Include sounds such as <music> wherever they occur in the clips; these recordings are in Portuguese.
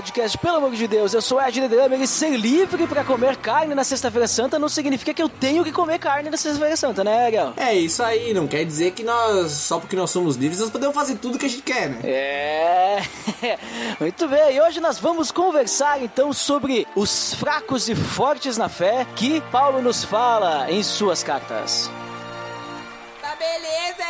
Podcast, pelo amor de Deus, eu sou Ed Drummer e ser livre pra comer carne na Sexta-feira Santa não significa que eu tenho que comer carne na Sexta-feira Santa, né, Ariel? É isso aí, não quer dizer que nós, só porque nós somos livres, nós podemos fazer tudo que a gente quer, né? É, <laughs> muito bem. E hoje nós vamos conversar então sobre os fracos e fortes na fé que Paulo nos fala em suas cartas. Tá beleza!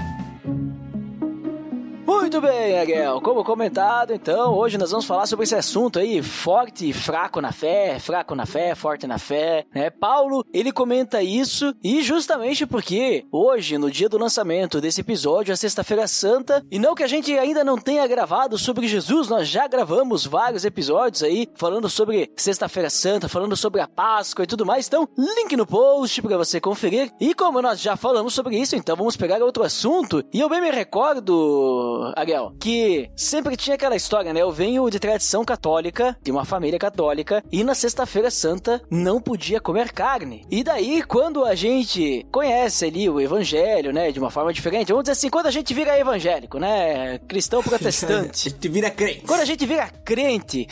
Muito bem, Ariel. Como comentado, então, hoje nós vamos falar sobre esse assunto aí, forte e fraco na fé, fraco na fé, forte na fé, né? Paulo, ele comenta isso e justamente porque hoje, no dia do lançamento desse episódio, a Sexta-feira Santa, e não que a gente ainda não tenha gravado sobre Jesus, nós já gravamos vários episódios aí falando sobre Sexta-feira Santa, falando sobre a Páscoa e tudo mais. Então, link no post para você conferir. E como nós já falamos sobre isso, então vamos pegar outro assunto. E eu bem me recordo, Ariel, que sempre tinha aquela história, né? Eu venho de tradição católica, de uma família católica, e na Sexta-feira Santa não podia comer carne. E daí, quando a gente conhece ali o evangelho, né, de uma forma diferente, vamos dizer assim, quando a gente vira evangélico, né, cristão protestante, <laughs> A gente vira crente. quando a gente vira crente,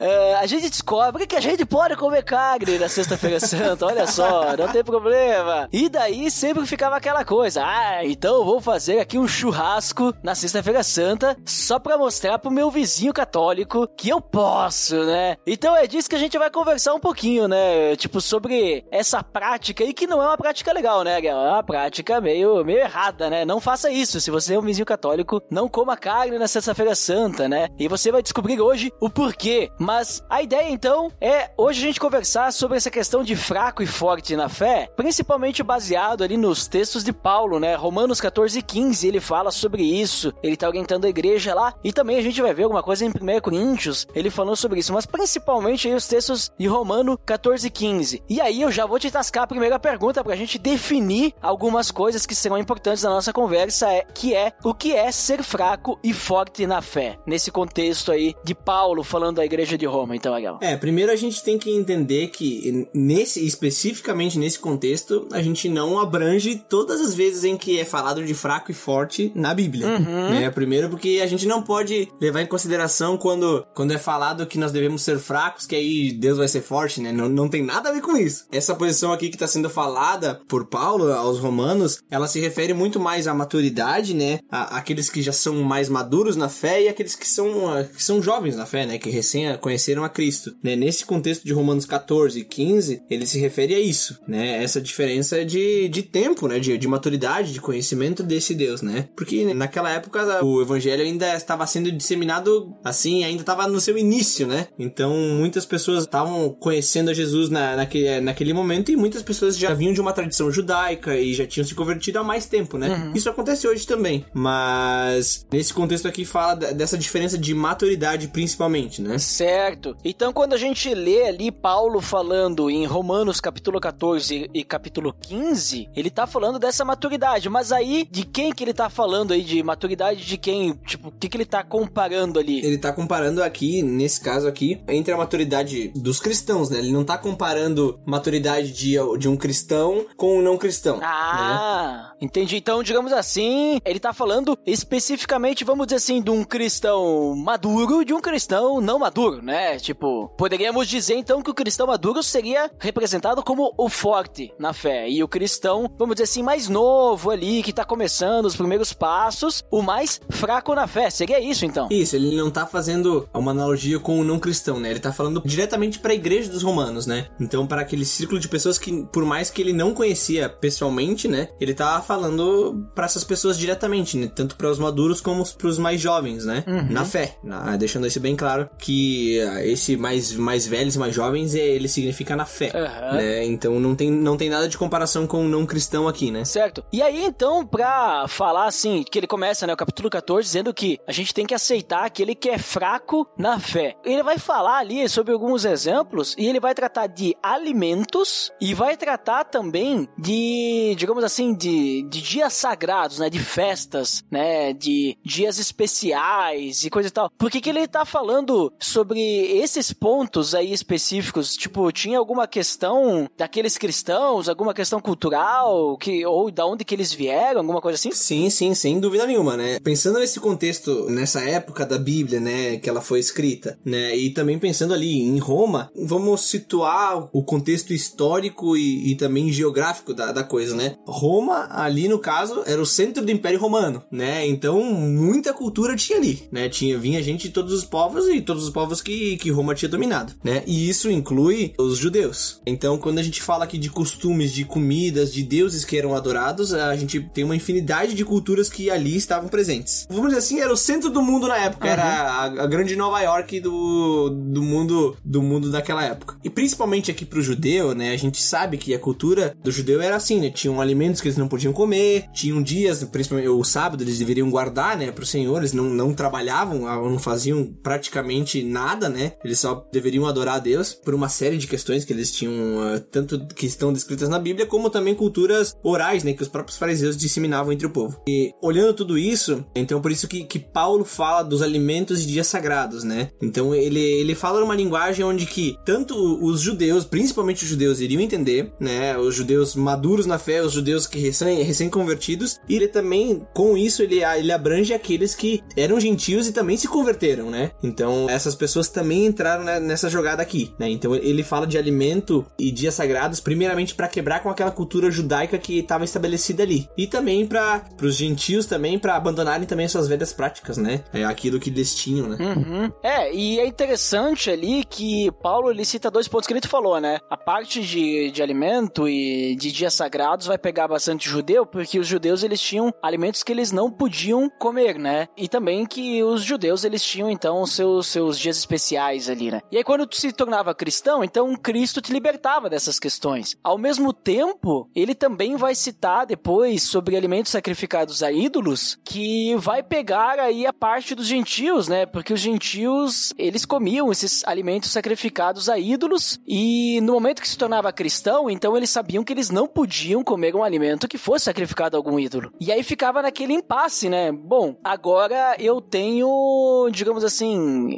é, <laughs> a gente descobre que a gente pode comer carne na Sexta-feira Santa, olha só, não tem problema. E daí sempre ficava aquela coisa, ah, então vou fazer aqui um churrasco na Sexta-feira Santa só pra mostrar pro meu vizinho católico que eu posso, né? Então é disso que a gente vai conversar um pouquinho, né? Tipo, sobre essa prática aí que não é uma prática legal, né? É uma prática meio, meio errada, né? Não faça isso. Se você é um vizinho católico, não coma carne na Sexta-feira Santa, né? E você vai descobrir hoje o porquê. Mas a ideia, então, é hoje a gente conversar sobre essa questão de fraco e forte na fé, principalmente baseado ali nos textos de Paulo, né? Romanos 14 e 15, ele fala sobre isso. Ele tá orientando a igreja lá. E também a gente vai ver alguma coisa em 1 Coríntios, ele falando sobre isso. Mas principalmente aí os textos de Romano 14 e 15. E aí eu já vou te tascar a primeira pergunta pra gente definir algumas coisas que serão importantes na nossa conversa, é, que é o que é ser fraco e forte na fé. Nesse contexto aí de Paulo falando da igreja de Roma, então, Ariel. É, primeiro a gente tem que entender que nesse especificamente nesse contexto, a gente não abrange todas as vezes em que é falado de fraco e forte na Bíblia, né? Primeiro porque a gente não pode levar em consideração quando, quando é falado que nós devemos ser fracos, que aí Deus vai ser forte, né? Não, não tem nada a ver com isso. Essa posição aqui que está sendo falada por Paulo aos romanos, ela se refere muito mais à maturidade, né? A, aqueles que já são mais maduros na fé e aqueles que são, ah, que são jovens na fé, né? Que recém conheceram a Cristo. Né? Nesse contexto de Romanos 14 e 15, ele se refere a isso, né? Essa diferença de, de tempo, né? De, de maturidade, de conhecimento desse Deus, né? Porque naquela época o evangelho ainda estava sendo disseminado assim, ainda estava no seu início, né? Então muitas pessoas estavam conhecendo a Jesus na, naquele, naquele momento e muitas pessoas já vinham de uma tradição judaica e já tinham se convertido há mais tempo, né? Isso acontece hoje também, mas nesse contexto aqui fala dessa diferença de maturidade principalmente, né? Certo. Então, quando a gente lê ali Paulo falando em Romanos capítulo 14 e capítulo 15, ele tá falando dessa maturidade. Mas aí, de quem que ele tá falando aí? De maturidade de quem? Tipo, o que que ele tá comparando ali? Ele tá comparando aqui, nesse caso aqui, entre a maturidade dos cristãos, né? Ele não tá comparando maturidade de, de um cristão com um não cristão. né? Ah, entendi. Então, digamos assim, ele tá falando especificamente, vamos dizer assim, de um cristão maduro de um cristão não maduro, né? Tipo, poderíamos dizer então que o cristão maduro seria representado como o forte na fé e o cristão, vamos dizer assim, mais novo ali, que tá começando os primeiros passos, o mais fraco na fé. Seria isso, então? Isso, ele não tá fazendo uma analogia com o não cristão, né? Ele tá falando diretamente pra igreja dos romanos, né? Então, para aquele círculo de pessoas que, por mais que ele não conhecia pessoalmente, né? Ele tá falando para essas pessoas diretamente, né? Tanto para os maduros como para os mais jovens, né? Uhum. Na fé, na- deixando isso bem claro que ah, esse mais, mais velhos mais jovens, é, ele significa na fé, Aham. né? Então não tem, não tem nada de comparação com o não cristão aqui, né? Certo. E aí, então, pra falar assim, que ele começa, né, o capítulo 14, dizendo que a gente tem que aceitar aquele que é fraco na fé. Ele vai falar ali sobre alguns exemplos e ele vai tratar de alimentos e vai tratar também de, digamos assim, de, de dias sagrados, né, de festas, né, de dias especiais e coisa e tal. Por que que ele tá falando sobre esses pontos aí específicos? Tipo, tinha alguma questão daqueles cristãos, alguma questão cultural, que ou da onde que eles vieram, alguma coisa assim? Sim, sim, sem dúvida nenhuma, né? Pensando nesse contexto, nessa época da Bíblia, né, que ela foi escrita, né, e também pensando ali em Roma, vamos situar o contexto histórico e, e também geográfico da, da coisa, né? Roma, ali no caso, era o centro do Império Romano, né? Então, muita cultura tinha ali, né? Tinha, vinha gente de todos os povos e todos os povos que, que Roma tinha dominado, né? E isso inclui os judeus. Então, quando a gente fala aqui de costumes, de comidas, de deuses que eram adorados, a gente tem uma infinidade de culturas que ali estavam presentes. Vamos dizer assim, era o centro do mundo na época, era a, a grande Nova York do, do mundo do mundo daquela época. E principalmente aqui pro judeu, né, a gente sabe que a cultura do judeu era assim, né, tinham alimentos que eles não podiam comer, tinham dias, principalmente o sábado, eles deveriam guardar, né, pro Senhor, eles não, não trabalhavam, ah, não faziam praticamente nada, né, eles só deveriam adorar a Deus por uma série de questões que eles tinham, ah, tanto que estão descritas na Bíblia, como também culturas orais, né, que os próprios fariseus disseminavam entre o povo. E olhando tudo isso, então por isso que, que Paulo fala dos alimentos e dias sagrados, né? Então ele, ele fala numa linguagem onde que tanto os judeus, principalmente os judeus, iriam entender, né? Os judeus maduros na fé, os judeus que recém, recém-convertidos, e ele também, com isso, ele, ele abrange aqueles que eram gentios e também se converteram, né? Então essas pessoas também entraram né, nessa jogada aqui, né? Então ele fala de alimento e dias sagrados, primeiramente para quebrar com aquela cultura judaica que estava estabelecida ali, e também para os gentios também para abandonarem também suas velhas práticas, né? É aquilo que eles tinham, né? Uhum. É, e é interessante ali que Paulo ele cita dois pontos que ele falou, né? A parte de, de alimento e de dias sagrados vai pegar bastante judeu, porque os judeus eles tinham alimentos que eles não podiam comer, né? E também que os judeus eles tinham então seus, seus dias especiais ali, né? E aí quando tu se tornava cristão, então Cristo te libertava dessas questões. Ao mesmo tempo, ele também vai citar depois sobre alimentos sacrificados a ídolos, que vai pegar aí a parte dos gentios, né? Porque os gentios, eles comiam esses alimentos sacrificados a ídolos e no momento que se tornava cristão, então eles sabiam que eles não podiam comer um alimento que fosse sacrificado a algum ídolo. E aí ficava naquele impasse, né? Bom, agora eu tenho, digamos assim,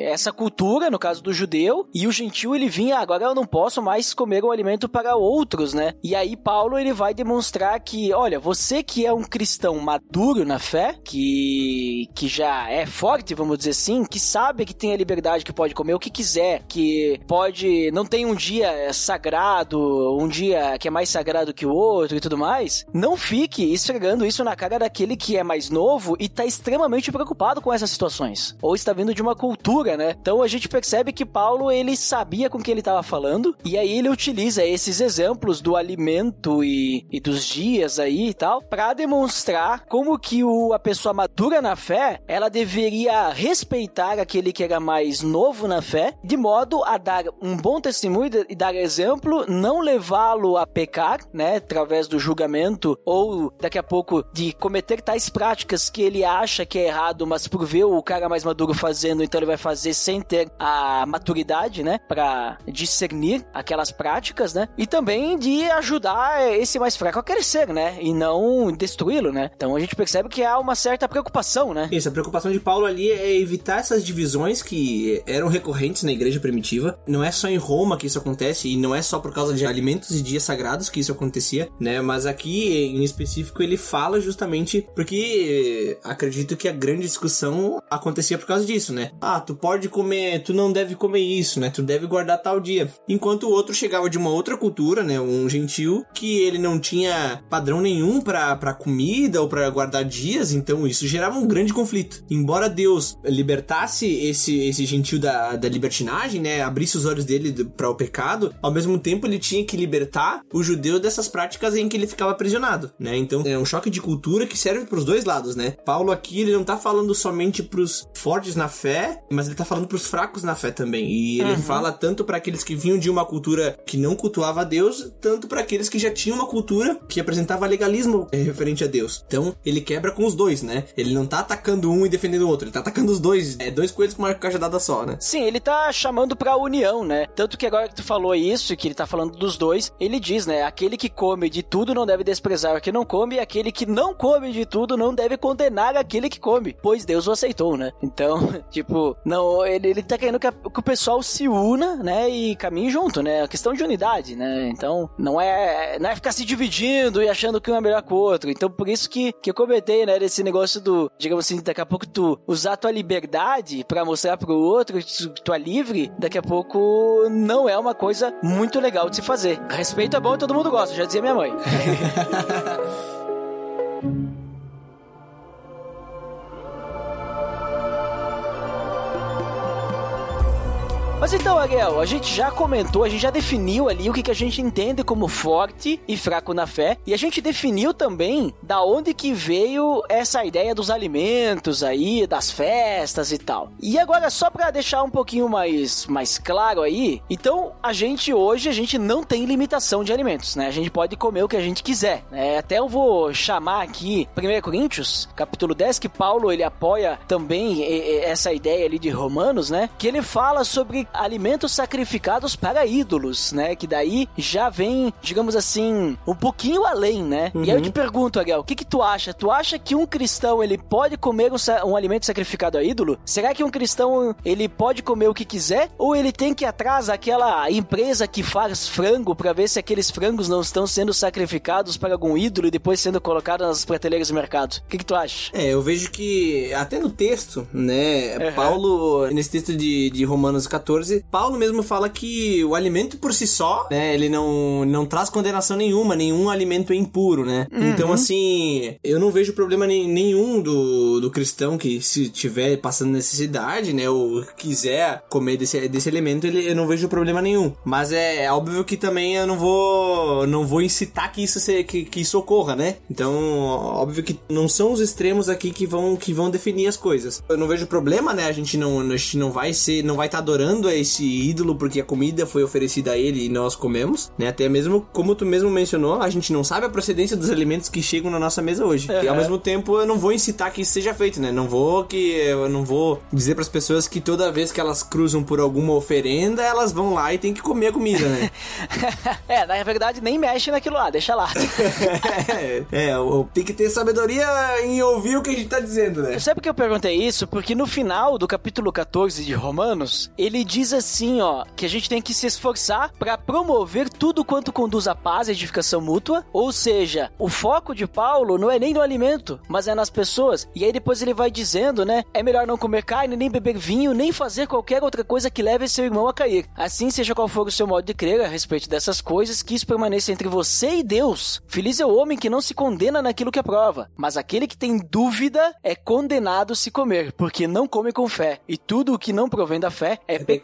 essa cultura, no caso do judeu, e o gentil ele vinha, agora eu não posso mais comer um alimento para outros, né? E aí Paulo ele vai demonstrar que, olha, você que é um cristão maduro na fé, que que já é forte, vamos dizer assim, que sabe que tem a liberdade que pode comer o que quiser, que pode não tem um dia sagrado, um dia que é mais sagrado que o outro e tudo mais, não fique esfregando isso na cara daquele que é mais novo e tá extremamente preocupado com essas situações, ou está vindo de uma cultura, né? Então a gente percebe que Paulo ele sabia com que ele estava falando e aí ele utiliza esses exemplos do alimento e, e dos dias aí e tal para demonstrar como que o, a pessoa madura na fé ela deveria respeitar aquele que era mais novo na fé de modo a dar um bom testemunho e dar exemplo, não levá-lo a pecar, né, através do julgamento ou daqui a pouco de cometer tais práticas que ele acha que é errado, mas por ver o cara mais maduro fazendo, então ele vai fazer sem ter a maturidade, né, para discernir aquelas práticas, né, e também de ajudar esse mais fraco a crescer, né, e não destruí-lo, né. Então a gente percebe que há uma certa preocupação, né. Isso, a preocupação de Paulo ali é evitar essas divisões que eram recorrentes na igreja primitiva. Não é só em Roma que isso acontece e não é só por causa de alimentos e dias sagrados que isso acontecia, né? Mas aqui em específico ele fala justamente porque eh, acredito que a grande discussão acontecia por causa disso, né? Ah, tu pode comer, tu não deve comer isso, né? Tu deve guardar tal dia. Enquanto o outro chegava de uma outra cultura, né? Um gentil que ele não tinha padrão nenhum para comida comida ou para guardar dias, então isso gerava um grande conflito. Embora Deus libertasse esse, esse gentil da, da libertinagem, né, abrisse os olhos dele para o pecado, ao mesmo tempo ele tinha que libertar o judeu dessas práticas em que ele ficava aprisionado, né? Então é um choque de cultura que serve para os dois lados, né? Paulo aqui ele não tá falando somente pros fortes na fé, mas ele tá falando pros fracos na fé também. E ele Uhum. fala tanto para aqueles que vinham de uma cultura que não cultuava a Deus, tanto para aqueles que já tinham uma cultura que apresentava legalismo eh, referente a Deus. Então, ele quebra com os dois, né? Ele não tá atacando um e defendendo o outro, ele tá atacando os dois. É dois coelhos com uma cajadada só, né? Sim, ele tá chamando pra união, né? Tanto que agora que tu falou isso, que ele tá falando dos dois, ele diz, né? Aquele que come de tudo não deve desprezar o que não come, e aquele que não come de tudo não deve condenar aquele que come, pois Deus o aceitou, né? Então, <laughs> tipo, não, ele, ele tá querendo que, a- que o pessoal se una, né? E caminhe junto, né? A questão de unidade, né? Então, não é, não é ficar se dividindo e achando que um é melhor que o outro. Então, por isso que, que eu comentei, né? Desse negócio do, digamos assim, daqui a pouco tu usar tua liberdade pra mostrar pro outro que tu é livre, daqui a pouco não é uma coisa muito legal de se fazer. Respeito é bom e todo mundo gosta, já dizia minha mãe. <laughs> Mas então, Ariel, a gente já comentou, a gente já definiu ali o que, que a gente entende como forte e fraco na fé, e a gente definiu também da onde que veio essa ideia dos alimentos aí, das festas e tal. E agora, só pra deixar um pouquinho mais, mais claro aí, então a gente hoje, a gente não tem limitação de alimentos, né? A gente pode comer o que a gente quiser, né? Até eu vou chamar aqui 1 Coríntios, capítulo 10, que Paulo ele apoia também essa ideia ali de Romanos, né? Que ele fala sobre alimentos sacrificados para ídolos, né? Que daí já vem, digamos assim, um pouquinho além, né? E aí eu te pergunto, Ariel, o que que tu acha? Tu acha que um cristão ele pode comer um, um alimento sacrificado a ídolo? Será que um cristão ele pode comer o que quiser? Ou ele tem que ir atrás daquela empresa que faz frango para ver se aqueles frangos não estão sendo sacrificados para algum ídolo e depois sendo colocados nas prateleiras do mercado? O que que tu acha? É, eu vejo que até no texto, né, Uhum. Paulo, nesse texto de, de Romanos 14, Paulo mesmo fala que o alimento por si só, né, ele não, não traz condenação nenhuma, nenhum alimento é impuro, né? Então, assim, eu não vejo problema nenhum do, do cristão que se tiver passando necessidade, né, ou quiser comer desse, desse alimento, ele, eu não vejo problema nenhum. Mas é, é óbvio que também eu não vou, não vou incitar que isso, se, que, que isso ocorra, né? Então, óbvio que não são os extremos aqui que vão, que vão definir as coisas. Eu não vejo problema, né? A gente não, a gente não vai ser, não vai estar adorando a esse ídolo porque a comida foi oferecida a ele e nós comemos, né? Até mesmo, como tu mesmo mencionou, a gente não sabe a procedência dos alimentos que chegam na nossa mesa hoje. E ao mesmo tempo, eu não vou incitar que isso seja feito, né? Não vou que eu não vou dizer para as pessoas que toda vez que elas cruzam por alguma oferenda, elas vão lá e tem que comer a comida, né? <laughs> é, na verdade nem mexe naquilo lá, deixa lá. <laughs> é, é, tem que ter sabedoria em ouvir o que a gente tá dizendo, né? Sabe por que eu perguntei isso? Porque no final do capítulo 14 de Romanos, ele diz assim, ó, que a gente tem que se esforçar para promover tudo quanto conduz à paz e edificação mútua, ou seja, o foco de Paulo não é nem no alimento, mas é nas pessoas. E aí depois ele vai dizendo, né, é melhor não comer carne, nem beber vinho, nem fazer qualquer outra coisa que leve seu irmão a cair. Assim seja qual for o seu modo de crer a respeito dessas coisas, que isso permaneça entre você e Deus. Feliz é o homem que não se condena naquilo que aprova, mas aquele que tem dúvida é condenado se comer, porque não come com fé. E tudo o que não provém da fé é, pecado.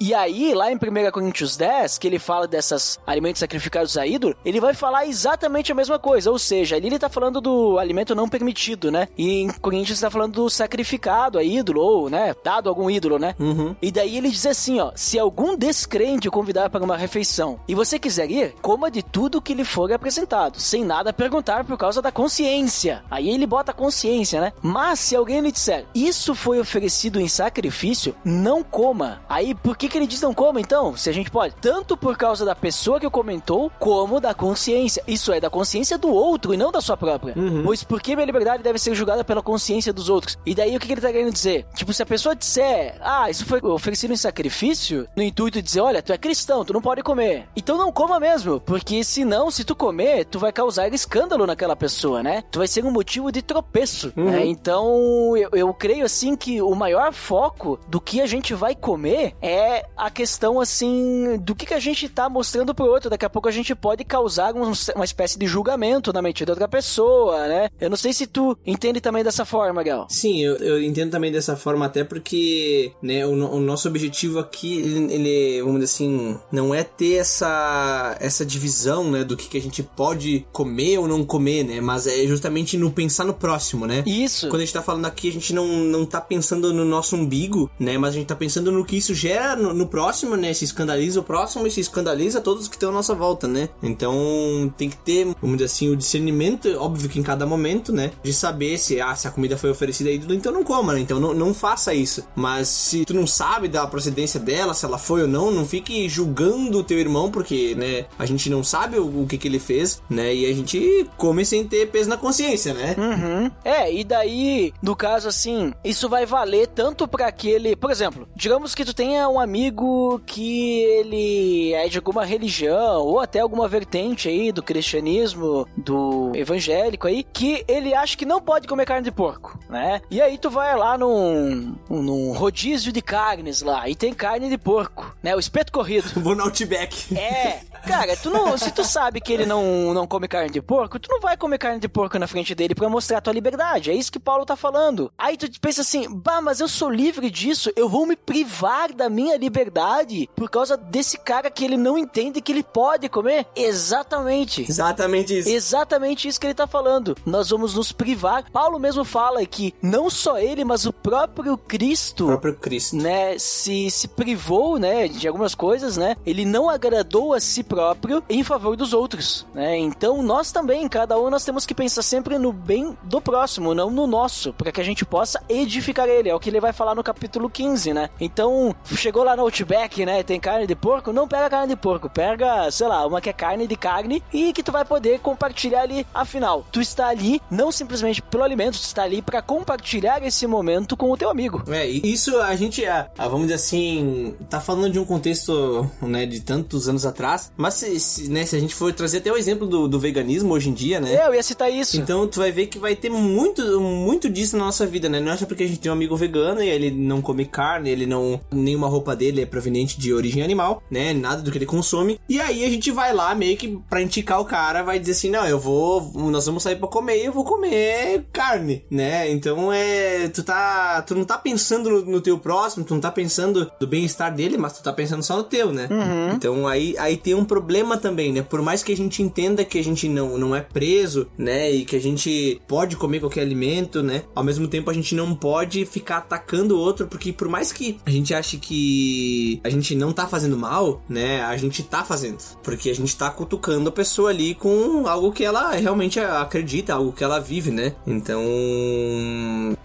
E aí, lá em 1 Coríntios 10, que ele fala dessas alimentos sacrificados a ídolo, ele vai falar exatamente a mesma coisa. Ou seja, ali ele tá falando do alimento não permitido, né? E em Coríntios tá falando do sacrificado a ídolo, ou, né, dado a algum ídolo, né? E daí ele diz assim, ó, se algum descrente o convidar para uma refeição e você quiser ir, coma de tudo que lhe for apresentado, sem nada perguntar por causa da consciência. Aí ele bota a consciência, né? Mas se alguém lhe disser, isso foi oferecido em sacrifício, não coma. Aí por que que ele diz não coma então? Se a gente pode, tanto por causa da pessoa que comentou, como da consciência. Isso é da consciência do outro e não da sua própria. Pois porque minha liberdade deve ser julgada pela consciência dos outros. E daí o que que ele tá querendo dizer? Tipo, se a pessoa disser, ah, isso foi oferecido em sacrifício, no intuito de dizer, olha, tu é cristão, tu não pode comer. Então não coma mesmo, porque senão, se tu comer, tu vai causar escândalo naquela pessoa, né? Tu vai ser um motivo de tropeço, né? Então, eu, eu creio assim que o maior foco do que a gente vai comer é a questão, assim, do que, que a gente tá mostrando pro outro. Daqui a pouco a gente pode causar um, uma espécie de julgamento na mente da outra pessoa, né? Eu não sei se tu entende também dessa forma, Gal. Sim, eu, eu entendo também dessa forma, até porque, né, o, o nosso objetivo aqui, ele, ele, vamos dizer assim, não é ter essa, essa divisão, né, do que, que a gente pode comer ou não comer, né, mas é justamente no pensar no próximo, né? Isso. Quando a gente tá falando aqui, a gente não, não tá pensando no nosso umbigo, né, mas a gente tá pensando no que isso gera no, no próximo, né, se escandaliza o próximo e se escandaliza todos que estão à nossa volta, né? Então, tem que ter, vamos dizer assim, o discernimento, óbvio que em cada momento, né, de saber se, ah, se a comida foi oferecida aí, então não coma, né? Então não, não faça isso. Mas se tu não sabe da procedência dela, se ela foi ou não, não fique julgando o teu irmão, porque, né, a gente não sabe o, o que que ele fez, né? E a gente come sem ter peso na consciência, né? Uhum. É, e daí, no caso assim, isso vai valer tanto para aquele. Por exemplo, digamos que tu tenha um amigo que ele é de alguma religião, ou até alguma vertente aí do cristianismo, do evangélico aí, que ele acha que não pode comer carne de porco, né? E aí tu vai lá num, num rodízio de carnes lá, e tem carne de porco, né? O espeto corrido. <laughs> Vou no Outback. É, cara, tu não, se tu sabe que ele não, não come carne de porco, tu não vai comer carne de porco na frente dele pra mostrar a tua liberdade. É isso que Paulo tá falando. Aí tu pensa assim, bah, mas eu sou livre disso, eu vou me privar da minha liberdade por causa desse cara que ele não entende que ele pode comer? Exatamente. Exatamente isso. Exatamente isso que ele tá falando. Nós vamos nos privar. Paulo mesmo fala que não só ele, mas o próprio Cristo, O próprio Cristo. né, se, se privou, né, de algumas coisas, né? Ele não agradou a si próprio em favor dos outros, né? Então nós também, cada um nós temos que pensar sempre no bem do próximo, não no nosso, para que a gente possa edificar ele. É o que ele vai falar no capítulo 15, né? Então, chegou lá no Outback, né, tem carne de porco, não pega carne de porco, pega, sei lá, uma que é carne de carne e que tu vai poder compartilhar ali. Afinal, tu está ali não simplesmente pelo alimento, tu está ali para compartilhar esse momento com o teu amigo. É, isso a gente, ah, vamos dizer assim, tá falando de um contexto, né, de tantos anos atrás, mas se, se, né, se a gente for trazer até o exemplo do, do veganismo hoje em dia, né? É, eu ia citar isso. Então tu vai ver que vai ter muito, muito disso na nossa vida, né? Não é só porque a gente tem um amigo vegano e ele não come carne, ele não. nenhuma roupa dele é proveniente de origem animal, né? Nada do que ele consome. E aí a gente vai lá meio que pra indicar o cara, vai dizer assim: não, eu vou. Nós vamos sair pra comer e eu vou comer carne, né? Então é. Tu tá. Tu não tá pensando no, no teu próximo, tu não tá pensando do bem-estar dele, mas tu tá pensando só no teu, né? Então aí, aí tem um problema também, né? Por mais que a gente entenda que a gente não, não é preso, né? E que a gente pode comer qualquer alimento, né? Ao mesmo tempo a gente não pode ficar atacando o outro, porque por mais que a gente ache que a gente não tá fazendo mal, né? A gente tá fazendo. Porque a gente tá cutucando a pessoa ali com algo que ela realmente acredita, algo que ela vive, né? Então,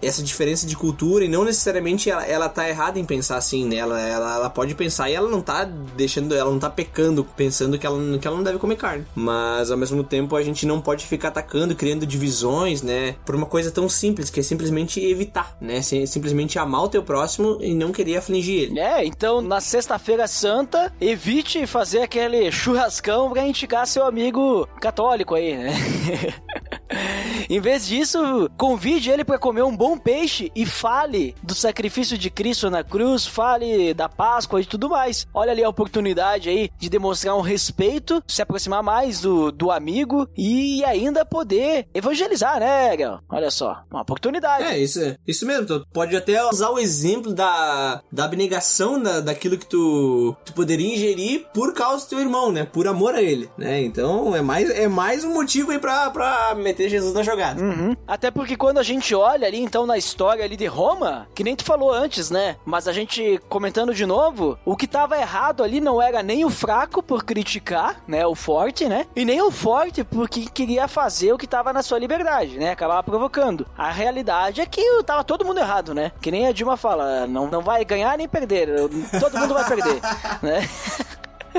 essa diferença de cultura e não necessariamente ela, ela tá errada em pensar assim, né? Ela, ela, ela pode pensar e ela não tá deixando, ela não tá pecando pensando que ela, que ela não deve comer carne. Mas ao mesmo tempo a gente não pode ficar atacando, criando divisões, né? Por uma coisa tão simples, que é simplesmente evitar, né? Sim- Simplesmente amar o teu próximo e não querer afligir ele. É, então na sexta-feira santa, evite fazer aquele churrascão pra indicar seu amigo católico aí, né? <laughs> em vez disso, convide ele pra comer um bom peixe e fale do sacrifício de Cristo na cruz, fale da Páscoa e tudo mais. Olha ali a oportunidade aí de demonstrar um respeito, se aproximar mais do, do amigo e ainda poder evangelizar, né, Gal? Olha só, uma oportunidade. É, isso, é- isso mesmo. Tu pode até usar o exemplo da, da abnegação da, daquilo que tu, tu poderia ingerir por causa do teu irmão, né? Por amor a ele, né? Então é mais, é mais um motivo aí pra, pra meter Jesus na jogada. Uhum. Até porque quando a gente olha ali, então, na história ali de Roma, que nem tu falou antes, né? Mas a gente comentando de novo, o que tava errado ali não era nem o fraco por criticar, né? O forte, né? E nem o forte porque queria fazer o que tava na sua liberdade, né? Acabava provocando. A realidade é que tava todo mundo errado, né? Que nem a Dilma fala, não, não vai ganhar nem perder, todo mundo vai perder, <laughs> né?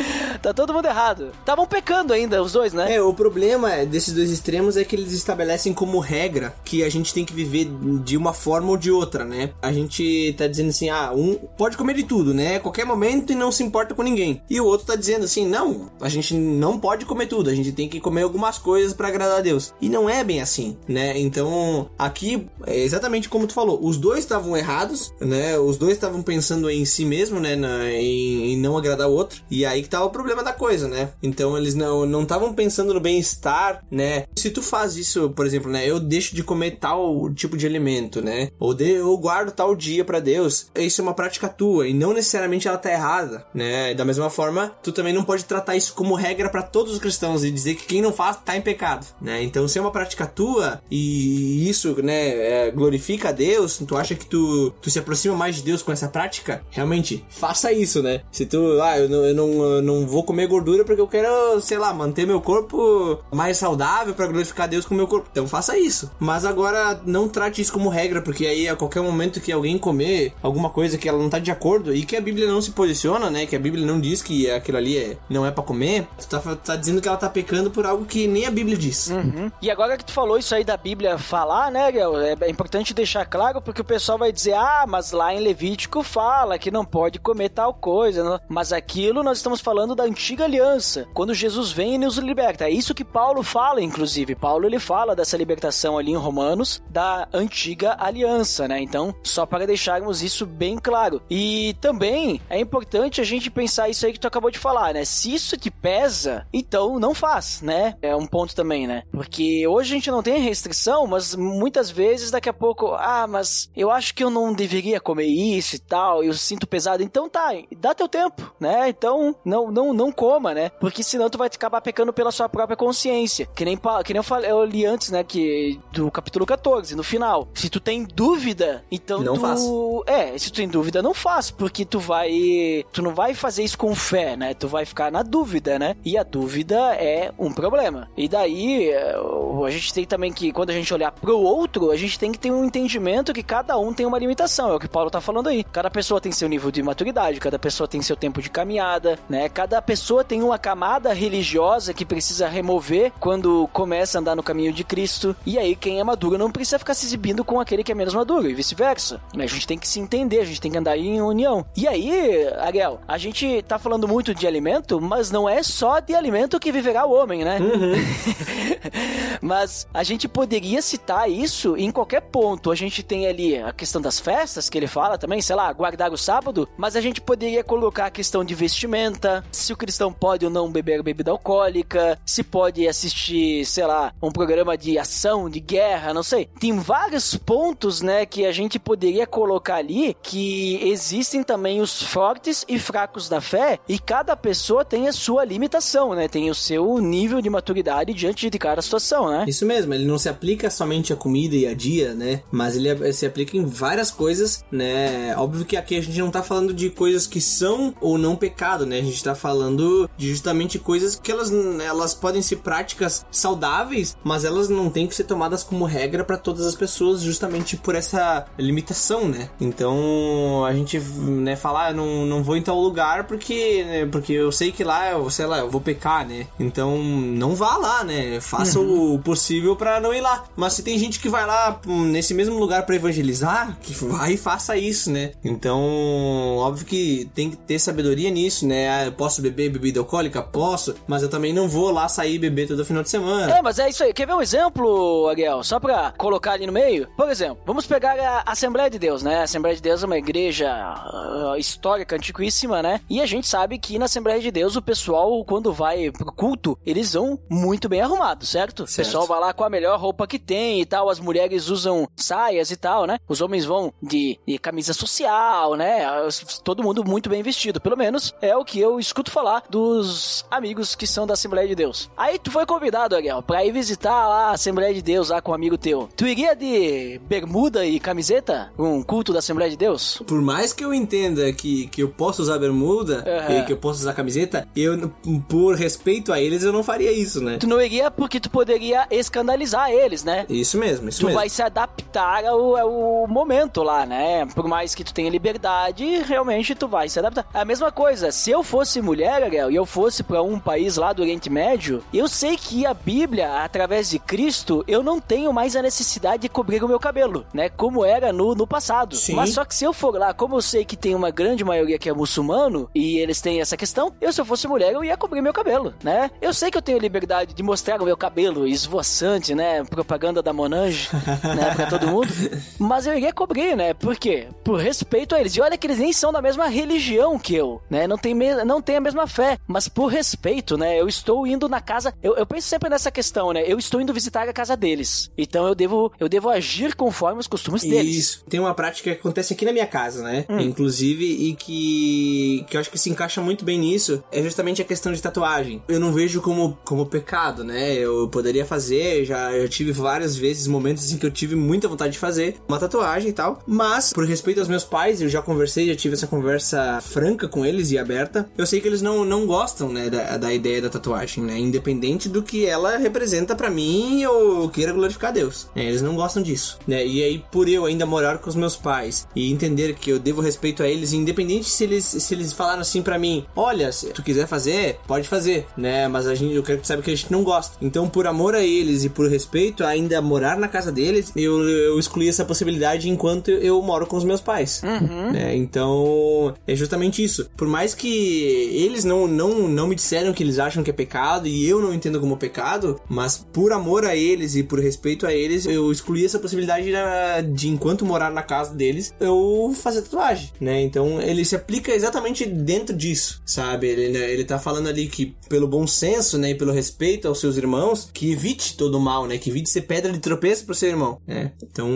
<laughs> tá todo mundo errado. Estavam pecando ainda, os dois, né? É, o problema desses dois extremos é que eles estabelecem como regra que a gente tem que viver de uma forma ou de outra, né? A gente tá dizendo assim, ah, um pode comer de tudo, né? Qualquer momento e não se importa com ninguém. E o outro tá dizendo assim, não, a gente não pode comer tudo, a gente tem que comer algumas coisas para agradar a Deus. E não é bem assim, né? Então, aqui é exatamente como tu falou, os dois estavam errados, né? Os dois estavam pensando em si mesmo, né? Na, em, em, não agradar o outro. E aí que tava o problema da coisa, né? Então eles não não estavam pensando no bem-estar, né? Se tu faz isso, por exemplo, né? Eu deixo de comer tal tipo de alimento, né? Ou de, eu guardo tal dia para Deus. Isso é uma prática tua e não necessariamente ela tá errada, né? Da mesma forma, tu também não pode tratar isso como regra para todos os cristãos e dizer que quem não faz tá em pecado, né? Então, se é uma prática tua e isso, né, é, glorifica a Deus, tu acha que tu, tu se aproxima mais de Deus com essa prática, realmente, faça isso, né? Se tu, ah, eu não, eu não, não vou comer gordura porque eu quero, sei lá, manter meu corpo mais saudável para glorificar Deus com meu corpo. Então, faça isso. Mas agora, não trate isso como regra, porque aí a qualquer momento que alguém comer alguma coisa que ela não tá de acordo e que a Bíblia não se posiciona, né? Que a Bíblia não diz que aquilo ali é, não é para comer, tu tá, tá dizendo que ela tá pecando por algo que nem a Bíblia diz. Uhum. E agora que tu falou isso aí da Bíblia falar, né, Gael? É, é importante deixar claro porque o pessoal vai dizer, ah, mas lá em Levítico fala que não pode comer tal coisa. Mas aquilo nós estamos falando da antiga aliança, quando Jesus vem e nos liberta. É isso que Paulo fala, inclusive. Paulo ele fala dessa libertação ali em Romanos da antiga aliança, né? Então, só para deixarmos isso bem claro. E também é importante a gente pensar isso aí que tu acabou de falar, né? Se isso te pesa, então não faz, né? É um ponto também, né? Porque hoje a gente não tem restrição, mas muitas vezes daqui a pouco, ah, mas eu acho que eu não deveria comer isso e tal, eu sinto pesado. Então tá, dá teu tempo, né? Então não não não coma, né? Porque senão tu vai acabar pecando pela sua própria consciência. Que nem que nem eu falei, eu li antes, né, que do capítulo 14, no final. Se tu tem dúvida, então não tu é, se tu tem dúvida, não faz, porque tu vai tu não vai fazer isso com fé, né? Tu vai ficar na dúvida, né? E a dúvida é um problema. E daí a gente tem também que quando a gente olhar pro outro, a gente tem que ter um entendimento que cada um tem uma limitação. É o que Paulo tá falando aí. Cada pessoa tem seu nível de maturidade, cada pessoa tem seu tempo de caminhada, né? Cada pessoa tem uma camada religiosa que precisa remover quando começa a andar no caminho de Cristo. E aí quem é maduro não precisa ficar se exibindo com aquele que é menos maduro e vice-versa. A gente tem que se entender, a gente tem que andar em união. E aí, Ariel, a gente tá falando muito de alimento, mas não é só de alimento que viverá o homem, né? Uhum. <laughs> mas a gente poderia citar isso em qualquer ponto. A gente tem ali a questão das festas, que ele fala também, sei lá, guardar o sábado, mas a gente poderia colocar a questão de vestimenta, se o cristão pode ou não beber bebida alcoólica, se pode assistir, sei lá, um programa de ação, de guerra, não sei. Tem vários pontos, né, que a gente poderia colocar ali que existem também os fortes e fracos da fé e cada pessoa tem a sua limitação, né? Tem o seu nível de maturidade diante de cada situação, né? Isso mesmo, ele não se aplica somente à comida e a dia, né? Mas ele se aplica em várias coisas, né? Óbvio que aqui a gente não tá falando de coisas que são ou não pecado, né? A gente tá falando de justamente coisas que elas, elas podem ser práticas saudáveis, mas elas não têm que ser tomadas como regra para todas as pessoas, justamente por essa limitação, né? Então a gente, né, falar, ah, não, não vou em tal lugar porque, né, porque eu sei que lá, eu, sei lá, eu vou pecar, né? Então não vá lá, né? Faça uhum. o possível para não ir lá. Mas se tem gente que vai lá hum, nesse mesmo lugar para evangelizar, que vai e faça isso, né? Então, óbvio que tem que ter sabedoria nisso, né? Ah, eu posso beber bebida alcoólica? Posso, mas eu também não vou lá sair e beber todo final de semana. É, mas é isso aí. Quer ver um exemplo, Ariel? Só pra colocar ali no meio? Por exemplo, vamos pegar a Assembleia de Deus, né? A Assembleia de Deus é uma igreja uh, histórica, antiquíssima, né? E a gente sabe que na Assembleia de Deus o pessoal, quando vai pro culto, eles vão muito bem arrumados, certo? certo? O pessoal vai lá com a melhor roupa que tem e tal. As mulheres usam saias e tal, né? Os homens vão de, de camisa social, né? Todo mundo muito bem vestido. Pelo menos é o que eu escuto falar dos amigos que são da Assembleia de Deus. Aí tu foi convidado, Ariel, pra ir visitar lá a Assembleia de Deus lá com um amigo teu. Tu iria de bermuda e camiseta? Um culto da Assembleia de Deus? Por mais que eu entenda que, que eu posso usar bermuda uhum. e que eu posso usar camiseta, eu, por respeito a eles, eu não faria isso, né? Tu não iria porque tu poderia escandalizar eles, né? Isso mesmo, isso tu mesmo. vai se adaptar ao, ao momento lá, né? Por mais que tu tenha liberdade, realmente tu vai se adaptar. A mesma coisa, se eu fosse mulher, Ariel, e eu fosse pra um país lá do Oriente Médio, eu sei que a Bíblia, através de Cristo, eu não tenho mais a necessidade de cobrir o meu cabelo, né? Como era no, no passado. Sim. Mas só que se eu for lá, como eu sei que tem uma grande maioria que é muçulmano, e eles têm essa questão, eu se eu fosse mulher, eu ia cobrir meu cabelo, né? Eu sei que eu tenho liberdade de mostrar o meu cabelo esvoaçante, né? Propaganda da Monange, né? Pra todo mundo. Mas eu iria cobrir, né? Por quê? Por respeito a eles. E olha que eles nem são da mesma religião que eu, né? Não tem, me- não tem a mesma fé. Mas por respeito, né? Eu estou indo na casa. Eu, eu penso sempre nessa questão, né? Eu estou indo visitar a casa deles. Então eu devo, eu devo agir conforme os costumes deles. Isso. Tem uma prática que acontece aqui na minha casa, né? Hum. Inclusive, e que, que eu acho que se encaixa muito bem nisso, é justamente a questão de tatuagem. Eu não vejo como, como pecado, né? Eu poderia fazer, já eu tive várias vezes momentos em que eu tive muita vontade de fazer uma tatuagem e tal, mas por respeito aos meus pais, eu já conversei, já tive essa conversa franca com eles e aberta. Eu sei que eles não, não gostam, né, da, da ideia da tatuagem, né? Independente do que ela representa pra mim ou eu queira glorificar Deus. né? Eles não gostam disso, né? E aí, por eu ainda morar com os meus pais e entender que eu devo respeito a eles, independente se eles, se eles falaram assim pra mim: olha, se tu quiser fazer, pode fazer, né? Mas a gente, eu quero que tu saiba que a gente não gosta. Então, por amor a eles e por respeito ainda morar na casa deles, eu, eu excluí essa possibilidade enquanto eu moro com os meus pais. né? Então, é justamente isso. Por mais que eles não, não, não me disseram que eles acham que é pecado e eu não entendo como pecado, mas por amor a eles e por respeito a eles, eu excluí essa possibilidade de, de enquanto morar na casa deles, eu fazer tatuagem, né? Então, ele se aplica exatamente dentro disso, sabe? Ele, ele tá falando ali que pelo bom senso, né, e pelo respeito aos seus irmãos, que evite todo o mal, né? Que evite ser pedra de tropeço pro seu irmão, né? Então,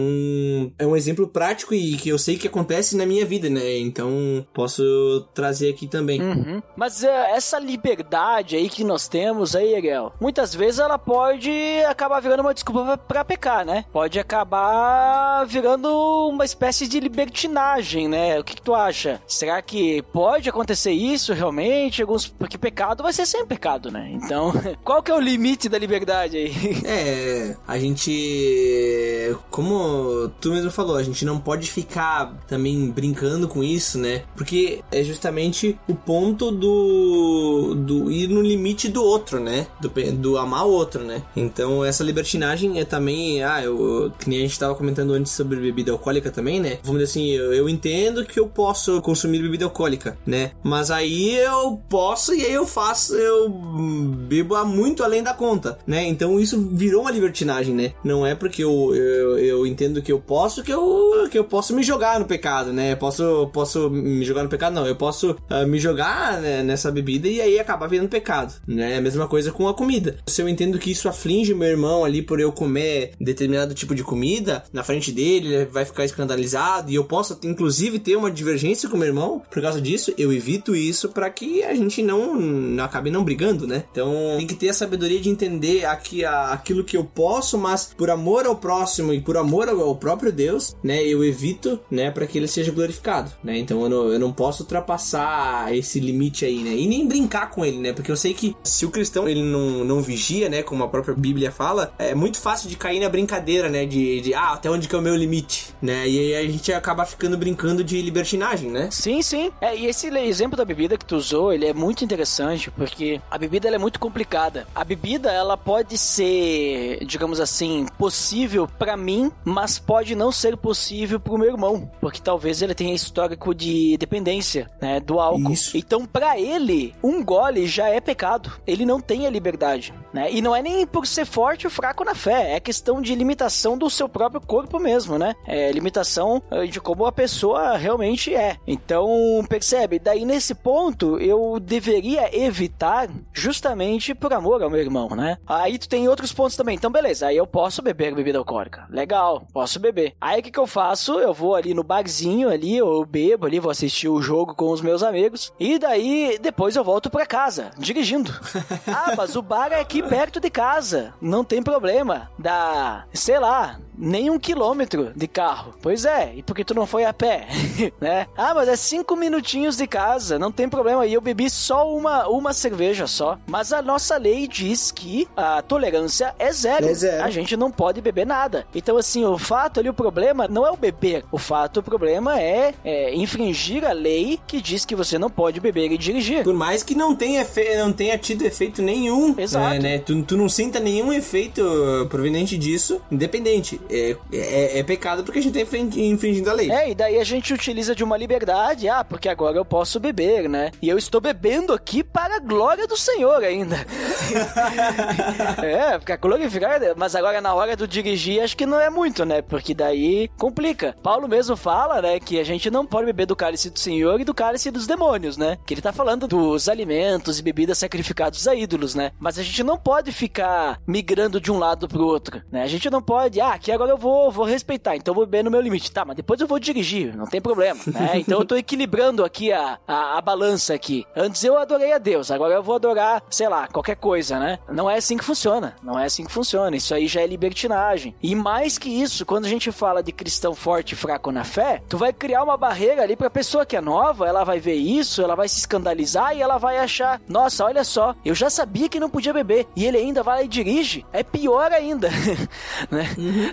é um exemplo prático e que eu sei que acontece na minha vida, né? Então, posso trazer aqui também. Uhum. Mas é, essa liberdade aí que nós temos aí, Ariel, muitas vezes ela pode acabar virando uma desculpa pra pecar, né? Pode acabar virando uma espécie de libertinagem, né? O que, que tu acha? Será que pode acontecer isso realmente? Alguns... Porque pecado vai ser sempre pecado, né? Então, <laughs> qual que é o limite da liberdade aí? <laughs> É, a gente. Como tu mesmo falou, a gente não pode ficar também brincando com isso, né? Porque é justamente o ponto do. do ir no limite do outro, né? Do, do amar o outro, né? Então essa libertinagem é também. Ah, eu. Que nem a gente tava comentando antes sobre bebida alcoólica também, né? Vamos dizer assim, eu, eu entendo que eu posso consumir bebida alcoólica, né? Mas aí eu posso e aí eu faço. Eu bebo muito além da conta, né? Então isso virou uma libertinagem, né? Não é porque eu, eu, eu entendo que eu posso que eu, que eu posso me jogar no pecado, né? Posso, posso me jogar no pecado, não. Eu posso ah, me jogar né, nessa bebida e aí acabar virando pecado, né? A mesma coisa com a comida. Se eu entendo que isso aflige meu irmão ali por eu comer determinado tipo de comida na frente dele, ele vai ficar escandalizado e eu posso inclusive ter uma divergência com meu irmão por causa disso, eu evito isso para que a gente não, não acabe não brigando, né? Então tem que ter a sabedoria de entender aqui a, aquilo que eu posso, mas por amor ao próximo e por amor ao, ao próprio Deus, né? Eu evito, né, para que ele seja glorificado, né? Então eu não, eu não posso ultrapassar esse limite aí, né? E nem brincar com ele, né? Porque eu sei que se o cristão ele não, não vigia, né, como a própria Bíblia fala, é muito fácil de cair na brincadeira, né? De, de ah, até onde que é o meu limite, né? E aí a gente acaba ficando brincando de libertinagem, né? Sim, sim. É, e esse exemplo da bebida que tu usou, ele é muito interessante, porque a bebida é muito complicada. A bebida, ela pode ser, digamos assim, possível pra mim, mas pode não ser possível pro meu irmão, porque talvez ele tenha histórico de dependência, né, do álcool. Isso. Então, pra ele, um gole já é pecado. Ele não tem a liberdade, né? E não é nem por ser forte ou fraco na fé, é questão de limitação do seu próprio corpo mesmo, né? É limitação eh, de como a pessoa realmente é. Então, percebe? Daí nesse ponto eu deveria evitar justamente por amor ao meu irmão, né? Aí tu tem outros pontos também. Então, beleza, aí eu posso beber bebida alcoólica. Legal, posso beber. Aí o que, que eu faço? Eu vou ali no barzinho ali, eu bebo ali, vou assistir o jogo com os meus amigos. E daí depois eu volto pra casa, dirigindo. <laughs> ah, mas o bar é aqui perto de casa. Não tem problema. Dá, sei lá, nem um quilômetro de carro. Pois é, e por que tu não foi a pé? <laughs> né? Ah, mas é cinco minutinhos de casa, não tem problema. E eu bebi só uma, uma cerveja só. Mas a nossa lei diz que a tolerância é zero. É zero. A gente não pode beber nada. Então, assim, o fato ali, o problema não é o beber. O fato, o problema é, é infringir a lei que diz que você não pode beber e dirigir. Por mais que não tenha, não tenha tido efeito nenhum, Exato. é, né? Tu, tu não sinta nenhum efeito uh, proveniente disso, independente. É, é, é pecado porque a gente tá infrin- infringindo a lei. É, e daí a gente utiliza de uma liberdade, ah, porque agora eu posso beber, né? E eu estou bebendo aqui para a glória do Senhor ainda. <laughs> é, a glorificar, mas agora na hora do dirigir acho que não é muito, né? Porque daí complica. Paulo mesmo fala, né, que a gente não pode beber do cálice do Senhor e do cálice dos demônios, né? Que ele tá falando dos alimentos e bebidas sacrificados a ídolos, né? Mas a gente não pode ficar migrando de um lado pro outro, né? A gente não pode, ah, aqui agora eu vou, vou respeitar, então eu vou beber no meu limite. Tá, mas depois eu vou dirigir, não tem problema, né? <laughs> Então eu tô equilibrando aqui a, a, a balança aqui. Antes eu adorei a Deus, agora eu vou adorar, sei lá, qualquer coisa, né? Não é assim que funciona, não é assim que funciona. Isso aí já é libertinagem. E mais que isso, quando a gente fala de cristão forte e fraco na fé, tu vai criar uma barreira ali pra pessoa que é nova, ela vai ver isso, ela vai se escandalizar e ela vai achar, nossa, olha só, eu já sabia que não podia beber e ele ainda vai lá e dirige. É pior ainda, <laughs> né?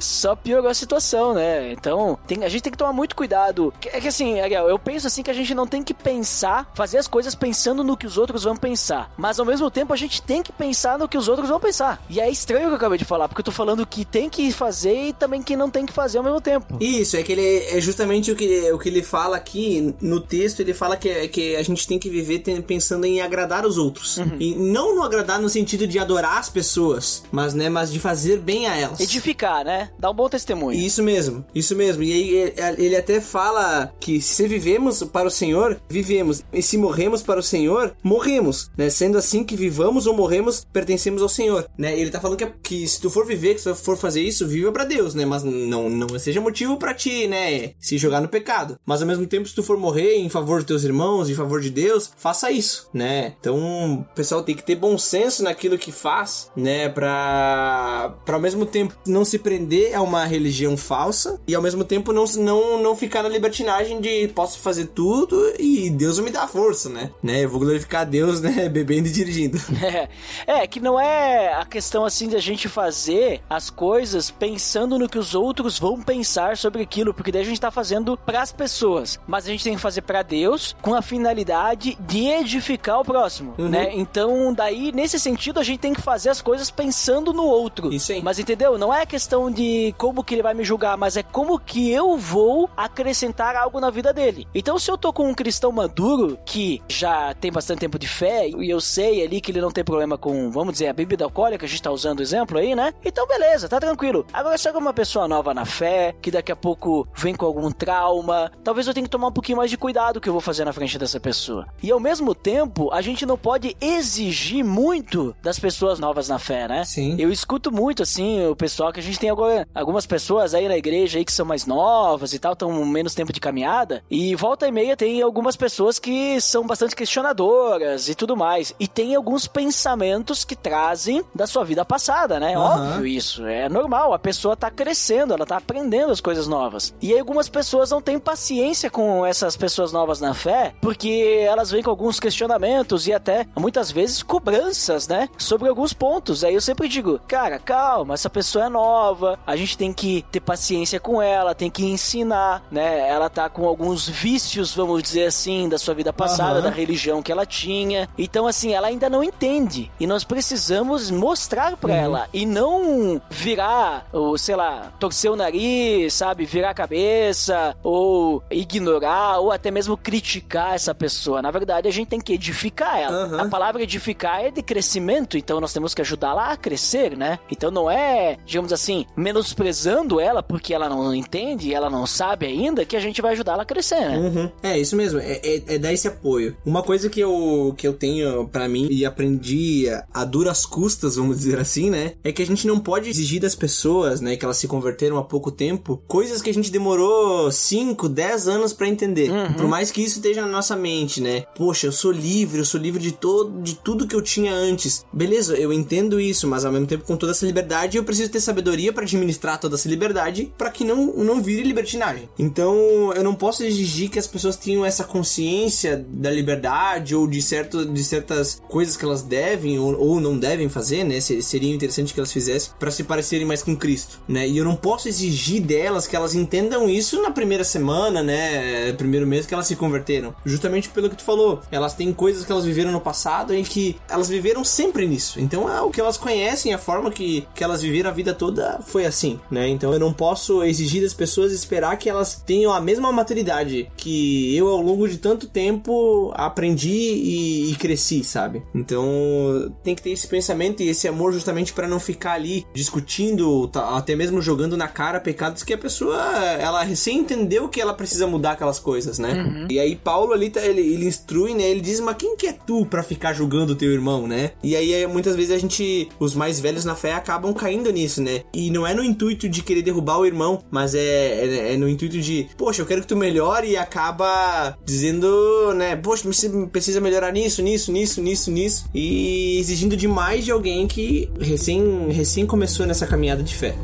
Só piorou a situação, né? Então, tem- a gente tem que tomar muito cuidado. É que assim, Ariel, eu penso assim que a gente não tem que pensar, fazer as coisas pensando no que os outros vão pensar. Mas ao mesmo tempo a gente tem que pensar no que os outros vão pensar. E é estranho o que eu acabei de falar, porque eu tô falando que tem que fazer e também que não tem que fazer ao mesmo tempo. Isso, é que ele é justamente o que, o que ele fala aqui no texto, ele fala que, que a gente tem que viver pensando em agradar os outros. E não no agradar no sentido de adorar as pessoas, mas né, mas de fazer bem a elas. Edificar, né? Dar um bom testemunho. Isso mesmo, isso mesmo. E aí ele- ele até fala que se vivemos para o Senhor, vivemos. E se morremos para o Senhor, morremos. Né? Sendo assim que vivamos ou morremos, pertencemos ao Senhor. Né? Ele tá falando que, que se tu for viver, que se tu for fazer isso, viva para Deus, né? Mas não, não seja motivo para ti, né? Se jogar no pecado. Mas ao mesmo tempo, se tu for morrer em favor dos teus irmãos, em favor de Deus, faça isso, né? Então, o pessoal tem que ter bom senso naquilo que faz, né? Pra, pra ao mesmo tempo não se prender a uma religião falsa e ao mesmo tempo não, não, não ficar na libertinagem de posso fazer tudo e Deus me dá força, né? né? Eu vou glorificar a Deus, né? <laughs> Bebendo e dirigindo. <laughs> É, é, que não é a questão assim de a gente fazer as coisas pensando no que os outros vão pensar sobre aquilo, porque daí a gente tá fazendo pras pessoas, mas a gente tem que fazer pra Deus com a finalidade de edificar o próximo, né? Então, daí nesse sentido a gente tem que fazer as coisas pensando no outro. Isso aí. Mas entendeu? Não é questão de como que ele vai me julgar, mas é como que eu vou acrescentar algo na vida dele. Então, se eu tô com um cristão maduro que já tem bastante tempo de fé e eu sei ali que ele não tem problema com, vamos dizer, a bebida alcoólica, a gente tá usando o exemplo aí, né? Então, beleza, tá tranquilo. Agora, se é uma pessoa nova na fé, que daqui a pouco vem com algum trauma, talvez eu tenha que tomar um pouquinho mais de cuidado que eu vou fazer na frente dessa pessoa. E ao mesmo tempo, a gente não pode exigir muito das pessoas novas na fé, né? Sim. Eu escuto muito, assim, o pessoal que a gente tem agora, algumas pessoas aí na igreja aí que são mais novas e tal, estão menos tempo de caminhada. E volta e meia tem algumas pessoas que são bastante questionadoras e tudo mais. E tem alguns pensamentos que trazem da sua vida passada, né? Aham. Óbvio isso. É normal. A pessoa tá crescendo, ela tá aprendendo as coisas novas. E aí algumas pessoas não têm paciência com essas pessoas novas na fé, porque elas vêm com alguns questionamentos e até muitas vezes cobranças, né? Sobre alguns pontos. Aí eu sempre digo, cara, calma, essa pessoa é nova, a gente tem que ter paciência com ela, tem que ensinar, né? Ela tá com alguns vícios, vamos dizer assim, da sua vida passada, Aham. da religião que ela tinha. Então, assim, ela ainda não entende. E nós precisamos mostrar pra ela. E não virar, ou sei lá, torcer o nariz, sabe? Virar a cabeça, ou ignorar, ou até mesmo criticar essa pessoa. Na verdade, a gente tem que edificar ela. Aham. A palavra edificar é de crescimento, então nós temos que ajudá-la a crescer, né? Então não é, digamos assim, menosprezando ela porque ela não entende, ela não sabe ainda, que a gente vai ajudá-la a crescer, né? Uhum. É, isso mesmo, é, é, é dar esse apoio. Uma coisa que eu, que eu tenho pra mim e aprendi a, duras custas, vamos dizer assim, né? É que a gente não pode exigir das pessoas, né, que elas se converteram há pouco tempo, coisas que a gente demorou 5, 10 anos pra entender. Por mais que isso esteja na nossa mente, né? Poxa, eu sou livre, eu sou livre de todo, de tudo que eu tinha antes. Beleza, eu entendo isso, mas ao mesmo tempo com toda essa liberdade eu preciso ter sabedoria pra administrar administrar toda essa liberdade para que não, não vire libertinagem. Então, eu não posso exigir que as pessoas tenham essa consciência da liberdade ou de, certo, de certas coisas que elas devem ou, ou não devem fazer, né? Seria interessante que elas fizessem para se parecerem mais com Cristo, né? E eu não posso exigir delas que elas entendam isso na primeira semana, né? Primeiro mês que elas se converteram. Justamente pelo que tu falou, elas têm coisas que elas viveram no passado e que elas viveram sempre nisso. Então, é o que elas conhecem, a forma que, que elas viveram a vida toda foi assim, né? Então, eu não posso exigir das pessoas esperar que elas tenham a mesma maturidade que eu ao longo de tanto tempo aprendi e, e cresci, sabe? Então, tem que ter esse pensamento e esse amor justamente para não ficar ali discutindo, até mesmo jogando na cara pecados que a pessoa ela recém entendeu que ela precisa mudar aquelas coisas, né? Uhum. E aí Paulo ali tá, ele, ele instrui, né? Ele diz: "Mas quem que é tu para ficar julgando o teu irmão, né?" E aí muitas vezes a gente, os mais velhos na fé acabam caindo nisso, né? E não é no intuito de querer derrubar o irmão, mas é, é, é no intuito de, poxa, eu quero que tu melhore e acaba dizendo, né, poxa, você precisa melhorar nisso, nisso, nisso, nisso, nisso e exigindo demais de alguém que recém recém começou nessa caminhada de fé.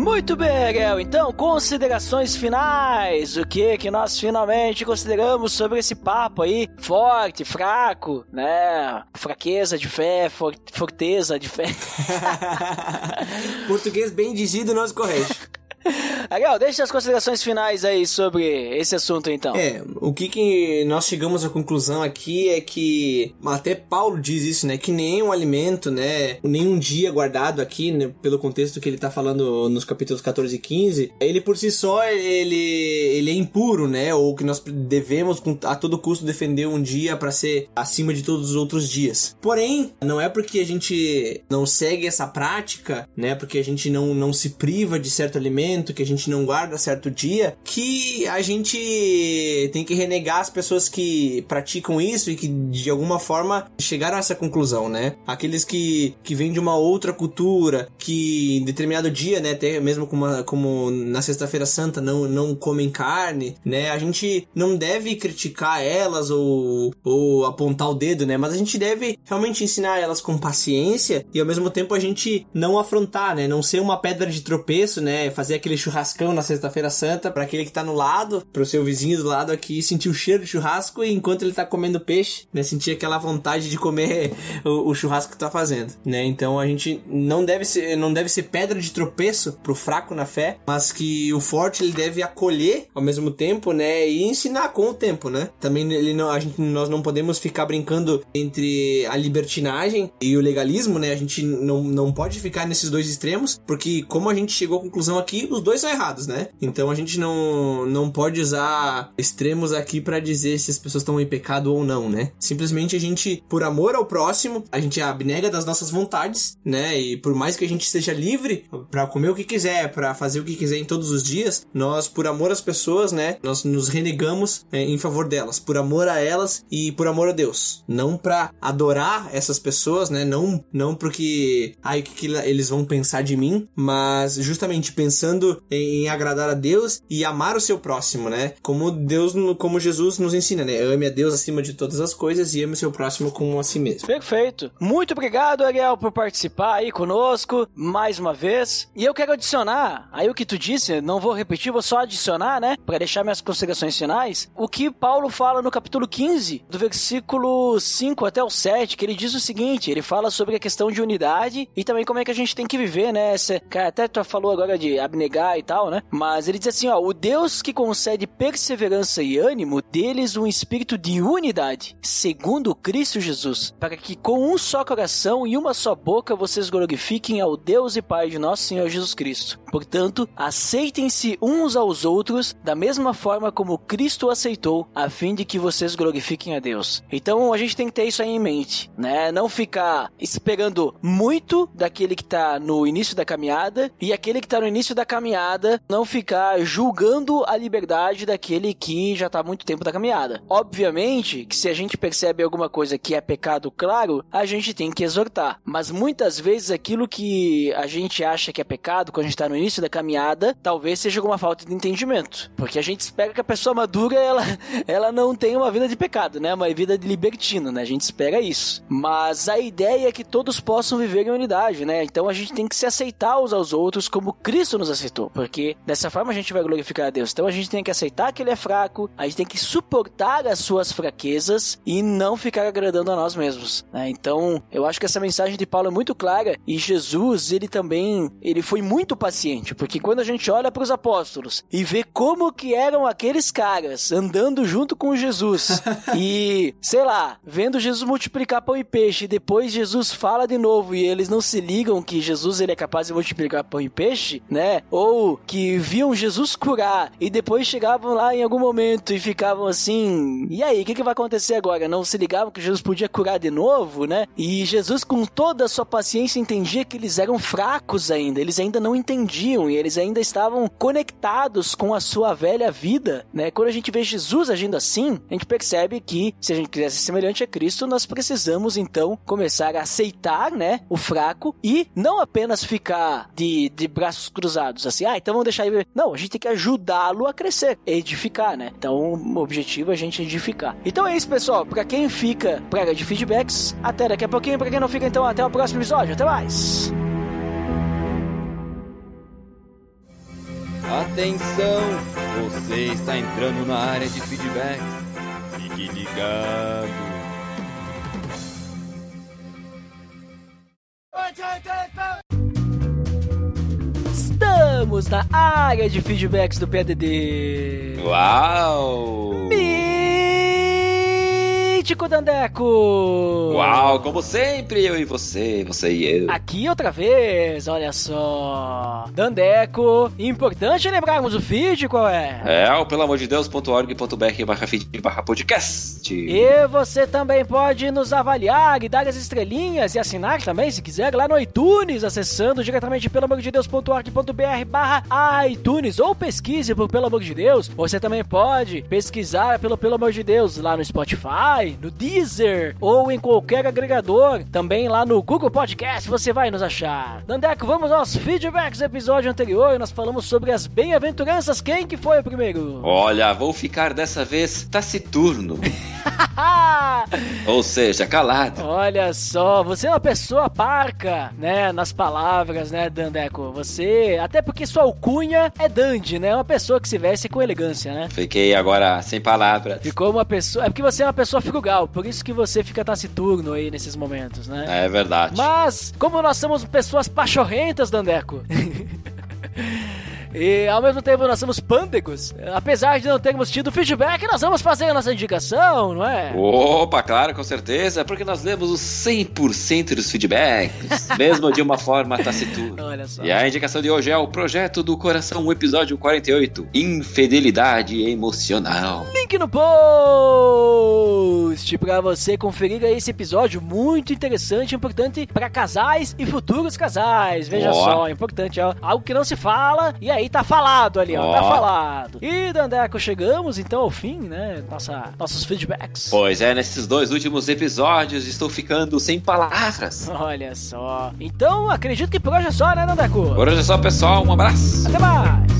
Muito bem, Ariel. Então, considerações finais. O que que nós finalmente consideramos sobre esse papo aí? Forte, fraco, né? Fraqueza de fé, for forteza de fé. <laughs> Português bem dizido, não se <laughs> <laughs> Legal, deixa as considerações finais aí sobre esse assunto então. É, o que que nós chegamos à conclusão aqui é que até Paulo diz isso, né, que nenhum alimento, né, nenhum dia guardado aqui, né, pelo contexto que ele tá falando nos capítulos 14 e 15, ele por si só ele ele é impuro, né, ou que nós devemos a todo custo defender um dia para ser acima de todos os outros dias. Porém, não é porque a gente não segue essa prática, né, porque a gente não não se priva de certo alimento, que a gente não guarda certo dia, que a gente tem que renegar as pessoas que praticam isso e que de alguma forma chegaram a essa conclusão, né? Aqueles que, que vêm de uma outra cultura, que em determinado dia, né, até mesmo como, como na Sexta-feira Santa não, não comem carne, né? A gente não deve criticar elas ou, ou apontar o dedo, né? Mas a gente deve realmente ensinar elas com paciência e ao mesmo tempo a gente não afrontar, né? Não ser uma pedra de tropeço, né? Fazer aquele churrascão na Sexta-feira Santa para aquele que tá no lado, pro seu vizinho do lado aqui sentir o cheiro de churrasco e enquanto ele tá comendo peixe, né, sentir aquela vontade de comer <laughs> o, o, churrasco que tá fazendo, né? Então a gente não deve ser não deve ser pedra de tropeço pro fraco na fé, mas que o forte ele deve acolher ao mesmo tempo, né, e ensinar com o tempo, né? Também ele não a gente nós não podemos ficar brincando entre a libertinagem e o legalismo, né? A gente não, não pode ficar nesses dois extremos, porque como a gente chegou à conclusão aqui, os dois são errados, né? Então a gente não, não pode usar extremos aqui para dizer se as pessoas estão em pecado ou não, né? Simplesmente a gente, por amor ao próximo, a gente abnega das nossas vontades, né? E por mais que a gente seja livre para comer o que quiser, para fazer o que quiser em todos os dias, nós, por amor às pessoas, né? Nós nos renegamos é, em favor delas, por amor a elas e por amor a Deus. Não para adorar essas pessoas, né? Não, não porque, ai, o que, que eles vão pensar de mim, mas justamente pensando em, em, agradar a Deus e amar o seu próximo, né? Como Deus, como Jesus nos ensina, né? Ame a Deus acima de todas as coisas e ame o seu próximo como a si mesmo. Perfeito. Muito obrigado, Ariel, por participar aí conosco mais uma vez. E eu quero adicionar aí o que tu disse, não vou repetir, vou só adicionar, né? Para deixar minhas considerações finais. O que Paulo fala no capítulo 15, do versículo 5 até o 7, que ele diz o seguinte: ele fala sobre a questão de unidade e também como é que a gente tem que viver, né? Essa, até tu falou agora de e tal, né? Mas ele diz assim, ó, o Deus que concede perseverança e ânimo, deles um espírito de unidade, segundo Cristo Jesus, para que com um só coração e uma só boca vocês glorifiquem ao Deus e Pai de nosso Senhor Jesus Cristo. Portanto, aceitem-se uns aos outros da mesma forma como Cristo aceitou, a fim de que vocês glorifiquem a Deus. Então, a gente tem que ter isso aí em mente, né? Não ficar esperando muito daquele que está no início da caminhada e aquele que está no início da caminhada caminhada, não ficar julgando a liberdade daquele que já tá há muito tempo da caminhada. Obviamente que se a gente percebe alguma coisa que é pecado claro, a gente tem que exortar. Mas muitas vezes aquilo que a gente acha que é pecado quando a gente tá no início da caminhada, talvez seja alguma falta de entendimento. Porque a gente espera que a pessoa madura, ela, <laughs> ela não tenha uma vida de pecado, né? Uma vida de libertino, né? A gente espera isso. Mas a ideia é que todos possam viver em unidade, né? Então a gente tem que se aceitar uns aos outros como Cristo nos aceitou. Porque dessa forma a gente vai glorificar a Deus. Então a gente tem que aceitar que ele é fraco, a gente tem que suportar as suas fraquezas e não ficar agradando a nós mesmos. Né? Então, eu acho que essa mensagem de Paulo é muito clara e Jesus, ele também, ele foi muito paciente, porque quando a gente olha para os apóstolos e vê como que eram aqueles caras andando junto com Jesus <laughs> e, sei lá, vendo Jesus multiplicar pão e peixe, e depois Jesus fala de novo e eles não se ligam que Jesus ele é capaz de multiplicar pão e peixe, né? Ou que viam Jesus curar e depois chegavam lá em algum momento e ficavam assim, e aí, o que, que vai acontecer agora? Não se ligavam que Jesus podia curar de novo, né? E Jesus, com toda a sua paciência, entendia que eles eram fracos ainda, eles ainda não entendiam e eles ainda estavam conectados com a sua velha vida, né? Quando a gente vê Jesus agindo assim, a gente percebe que se a gente quiser ser semelhante a Cristo, nós precisamos então começar a aceitar, né, o fraco e não apenas ficar de, de braços cruzados, assim, ah, então vamos deixar ele. Não, a gente tem que ajudá-lo a crescer, edificar, né? Então, o objetivo é a gente edificar. Então é isso, pessoal. Pra quem fica praga de feedbacks, até daqui a pouquinho. Pra quem não fica, então, até o próximo episódio. Até mais. Atenção! Você está entrando na área de feedbacks. Fique ligado. Estamos na área de feedbacks do PDD. Uau! Mítico Dandeco! Uau, como sempre, eu e você, você e eu. Aqui outra vez, olha só. Dandeco, importante lembrarmos o feed, qual é? É, o pelamordedeus.org.br barra feed barra podcast. E você também pode nos avaliar e dar as estrelinhas e assinar também, se quiser, lá no iTunes, acessando diretamente pelamordedeus.org.br barra iTunes, ou pesquise por Pelo Amor de Deus. Você também pode pesquisar pelo Pelo Amor de Deus lá no Spotify, no Deezer, ou em qualquer agregador. Também lá no Google Podcast você vai nos achar. Dandeco, vamos aos feedbacks do episódio anterior. Nós falamos sobre as bem-aventuranças. Quem que foi o primeiro? Olha, vou ficar dessa vez taciturno. <laughs> Ou seja, calado. Olha só, você é uma pessoa parca, né, nas palavras, né, Dandeco? Você, até porque sua alcunha é Dandy, né? Uma pessoa que se veste com elegância, né? Fiquei agora sem palavras. Ficou uma pessoa, é porque você é uma pessoa frugal, por isso que você fica taciturno aí nesses momentos, né? É verdade. Mas, como nós somos pessoas pachorrentas, Dandeco. <laughs> E ao mesmo tempo nós somos pândegos. Apesar de não termos tido feedback, nós vamos fazer a nossa indicação, não é? Opa, claro, com certeza, porque nós lemos os 100% dos feedbacks, <laughs> mesmo de uma forma taciturna. Olha só. E a indicação de hoje é o Projeto do Coração, o episódio 48, Infidelidade Emocional. Link no post pra você conferir esse episódio muito interessante, importante para casais e futuros casais. Veja só, importante, ó, algo que não se fala e aí tá falado ali, ó, tá Ó. falado. E Dandeco, chegamos então ao fim, né? Nossa, nossos feedbacks. Pois é, nesses dois últimos episódios estou ficando sem palavras. Olha só. Então, acredito que por hoje é só, né, Dandeco? Por hoje é só, pessoal. Um abraço. Até mais.